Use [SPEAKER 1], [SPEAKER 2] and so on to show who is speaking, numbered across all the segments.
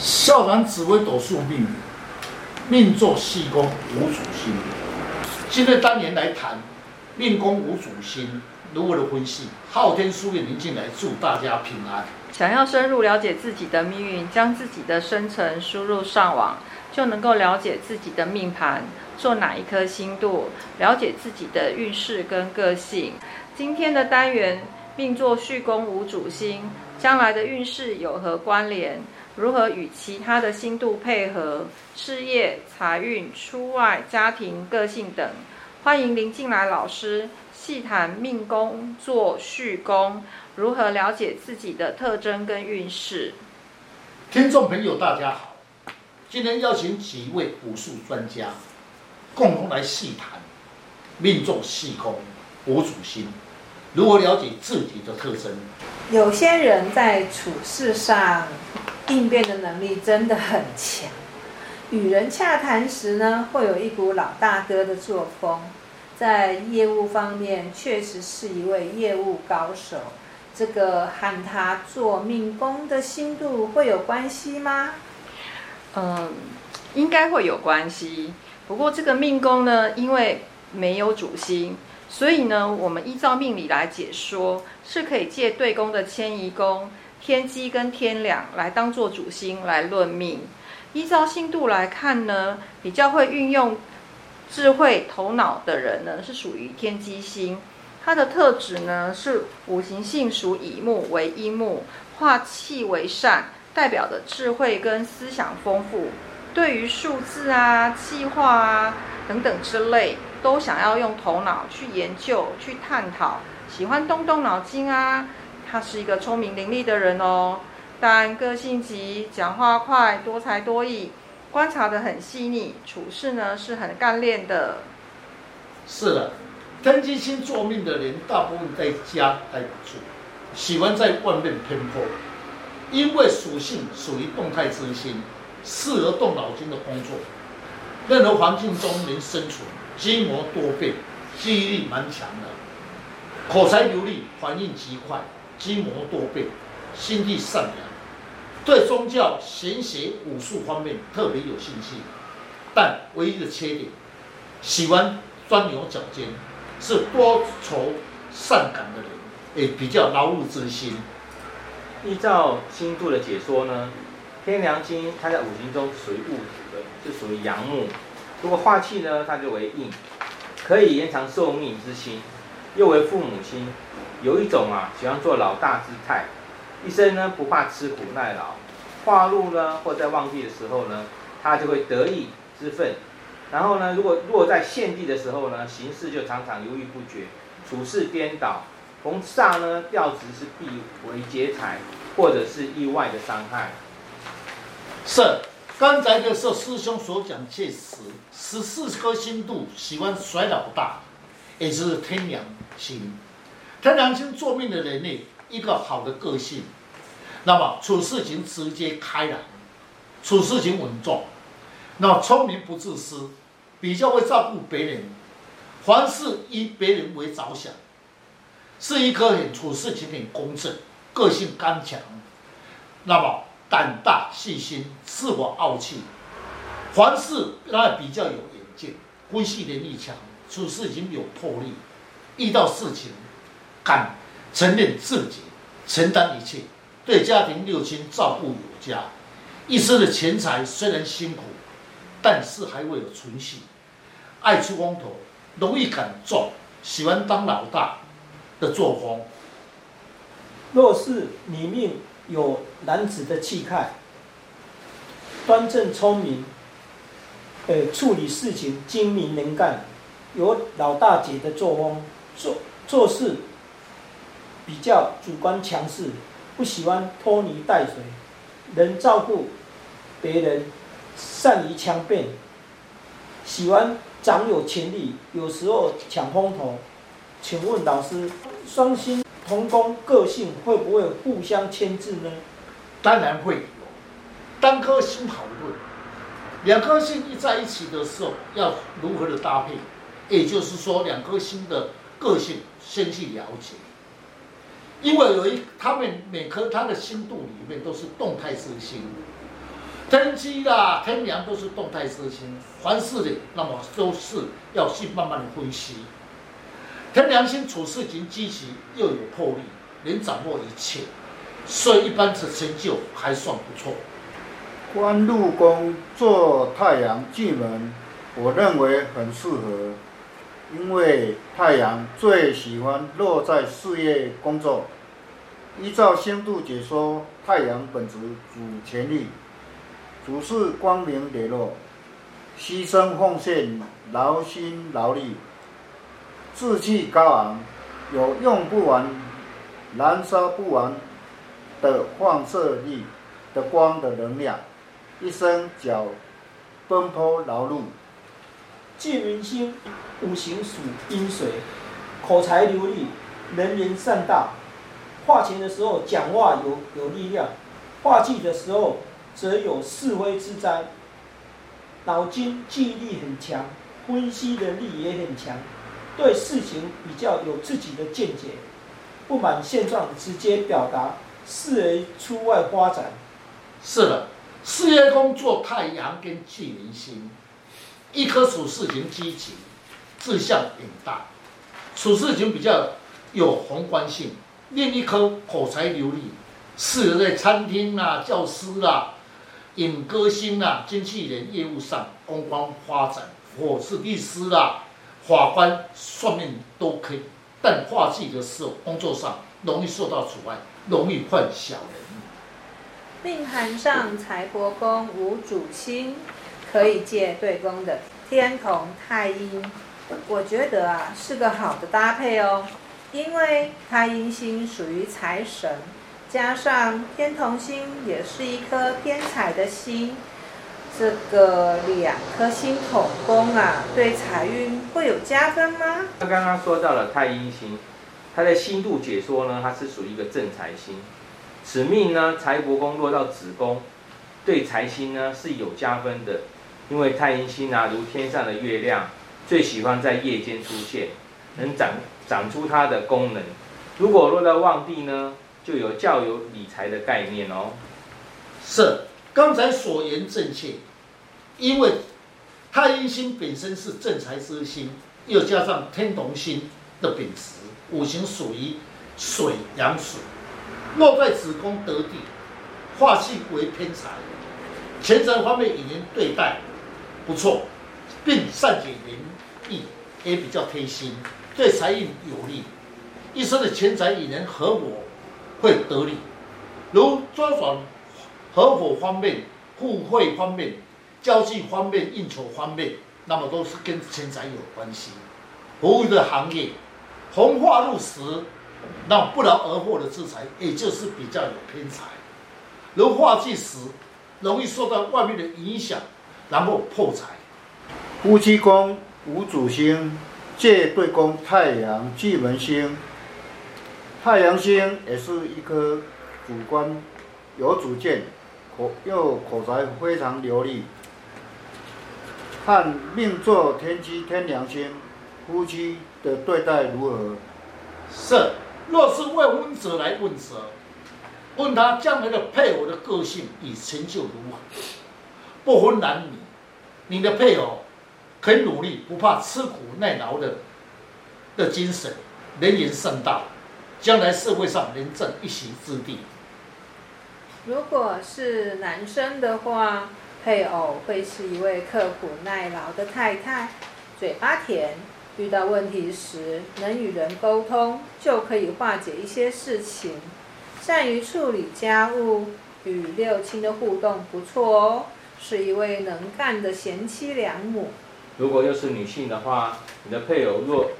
[SPEAKER 1] 校长紫微斗数命，命坐四宫无主星。今天单元来谈命宫无主星如何的分析。昊天书院林进来祝大家平安。
[SPEAKER 2] 想要深入了解自己的命运，将自己的生辰输入上网，就能够了解自己的命盘，做哪一颗星度，了解自己的运势跟个性。今天的单元命坐戌宫无主星，将来的运势有何关联？如何与其他的星度配合？事业、财运、出外、家庭、个性等，欢迎林进来老师细谈命宫坐戌宫，如何了解自己的特征跟运势。
[SPEAKER 1] 听众朋友，大家好，今天邀请几位武术专家，共同来细谈命坐戌宫无主星，如何了解自己的特征。
[SPEAKER 3] 有些人在处事上。应变的能力真的很强，与人洽谈时呢，会有一股老大哥的作风，在业务方面确实是一位业务高手。这个和他做命宫的星度会有关系吗？
[SPEAKER 2] 嗯，应该会有关系。不过这个命宫呢，因为没有主星，所以呢，我们依照命理来解说，是可以借对宫的迁移宫。天机跟天梁来当做主星来论命，依照星度来看呢，比较会运用智慧头脑的人呢，是属于天机星。它的特质呢是五行性属乙木为阴木，化气为善，代表的智慧跟思想丰富。对于数字啊、计划啊等等之类，都想要用头脑去研究、去探讨，喜欢动动脑筋啊。他是一个聪明伶俐的人哦，但个性急，讲话快，多才多艺，观察得很细腻，处事呢是很干练的。
[SPEAKER 1] 是的，天机星做命的人，大部分在家待不住，喜欢在外面奔波，因为属性属于动态之星，适合动脑筋的工作，任何环境中能生存，机谋多变，记忆力蛮强的，口才流利，反应极快。机谋多变，心地善良，对宗教、玄学、武术方面特别有兴趣，但唯一的缺点，喜欢钻牛角尖，是多愁善感的人，也比较劳碌之心。
[SPEAKER 4] 依照星度的解说呢，天梁星它在五行中属于戊土的，是属于阳木。如果化气呢，它就为印，可以延长寿命之星，又为父母亲。有一种啊，喜欢做老大姿态，一生呢不怕吃苦耐劳，化禄呢或在旺地的时候呢，他就会得意之愤。然后呢，如果落在陷地的时候呢，行事就常常犹豫不决，处事颠倒。逢煞呢，调职是必为劫财，或者是意外的伤害。
[SPEAKER 1] 是，刚才的时候师兄所讲确实，十四颗星度喜欢甩老大，也就是天梁星。天梁星坐命的人呢，一个好的个性，那么处事情直接开朗，处事情稳重，那聪明不自私，比较会照顾别人，凡事以别人为着想，是一颗很处事情很公正，个性刚强，那么胆大细心，自我傲气，凡事那比较有远见，分析能力强，处事已经有魄力，遇到事情。敢承认自己承担一切，对家庭六亲照顾有加，一生的钱财虽然辛苦，但是还会有存续，爱出风头，容易感重，喜欢当老大的作风。
[SPEAKER 5] 若是你命有男子的气概，端正聪明，呃，处理事情精明能干，有老大姐的作风，做做事。比较主观强势，不喜欢拖泥带水，能照顾别人，善于强辩，喜欢掌有权力，有时候抢风头。请问老师，双星同宫，个性会不会互相牵制呢？
[SPEAKER 1] 当然会有，单颗星好论，两颗星一在一起的时候，要如何的搭配？也就是说，两颗星的个性先去了解。因为有一，他们每颗他的星度里面都是动态之星，天机啦、天梁都是动态之星，凡事的那么都是要去慢慢的分析。天梁星处事情积极又有魄力，能掌握一切，所以一般的成就还算不错。
[SPEAKER 6] 官禄宫做太阳巨门，我认为很适合，因为太阳最喜欢落在事业工作。依照星度解说，太阳本质主权力，主事光明磊落，牺牲奉献，劳心劳力，志气高昂，有用不完、燃烧不完的放射力的光的能量。一生脚奔波劳碌，
[SPEAKER 5] 巨门星五行属阴水，口才流利，能言善道。化钱的时候讲话有有力量，化忌的时候则有是非之灾。脑筋记忆力很强，分析能力也很强，对事情比较有自己的见解，不满现状直接表达，适合出外发展。
[SPEAKER 1] 是的。事业工作太阳跟巨门星，一颗处事情积极，志向远大，处事情比较有宏观性；另一颗口才流利，适合在餐厅、啊、教师、啊、演歌星啦、经纪人业务上公关发展，或是律师、啊、法官、算命都可以。但化忌的时候，工作上容易受到阻碍，容易犯小人。
[SPEAKER 3] 命盘上财帛宫无主星，可以借对宫的天同太阴，我觉得啊是个好的搭配哦，因为太阴星属于财神，加上天同星也是一颗偏财的星，这个两颗星同宫啊，对财运会有加分吗？
[SPEAKER 4] 他刚刚说到了太阴星，他在星度解说呢，它是属于一个正财星。此命呢，财帛宫落到子宫，对财星呢是有加分的，因为太阴星啊，如天上的月亮，最喜欢在夜间出现，能长长出它的功能。如果落到旺地呢，就有较有理财的概念哦。
[SPEAKER 1] 是，刚才所言正确，因为太阴星本身是正财之星，又加上天同星的秉持，五行属于水阳水。落在子宫得地，化气为偏财，钱财方面与人对待不错，并善解人意，也比较贴心，对财运有利。一生的钱财与人合伙会得利，如专转合伙方面、互惠方面、交际方面、应酬方面，那么都是跟钱财有关系。服务的行业，红化入时。那不劳而获的资财，也就是比较有偏财。如化忌时，容易受到外面的影响，然后破财。
[SPEAKER 6] 夫妻宫无主星，借对宫太阳巨门星。太阳星也是一颗主观、有主见、口又口才非常流利。看命坐天机天梁星，夫妻的对待如何？
[SPEAKER 1] 是。若是问婚者来问者，问他将来的配偶的个性与成就如何，不分男女，你的配偶肯努力，不怕吃苦耐劳的的精神，能言善道，将来社会上能占一席之地。
[SPEAKER 3] 如果是男生的话，配偶会是一位刻苦耐劳的太太，嘴巴甜。遇到问题时，能与人沟通，就可以化解一些事情。善于处理家务，与六亲的互动不错哦，是一位能干的贤妻良母。
[SPEAKER 4] 如果又是女性的话，你的配偶若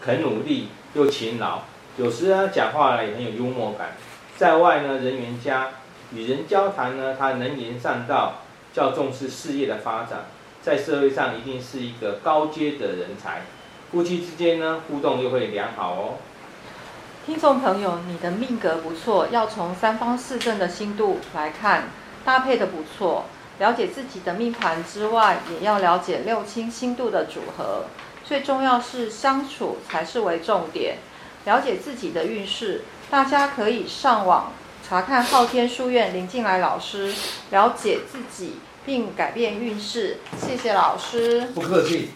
[SPEAKER 4] 肯努力又勤劳，有时呢讲话呢也很有幽默感，在外呢人缘佳，与人交谈呢他能言善道，较重视事业的发展，在社会上一定是一个高阶的人才。夫妻之间呢，互动又会良好哦。
[SPEAKER 2] 听众朋友，你的命格不错，要从三方四正的星度来看，搭配的不错。了解自己的命盘之外，也要了解六亲星度的组合。最重要是相处才是为重点。了解自己的运势，大家可以上网查看昊天书院林静来老师，了解自己并改变运势。谢谢老师。
[SPEAKER 1] 不客气。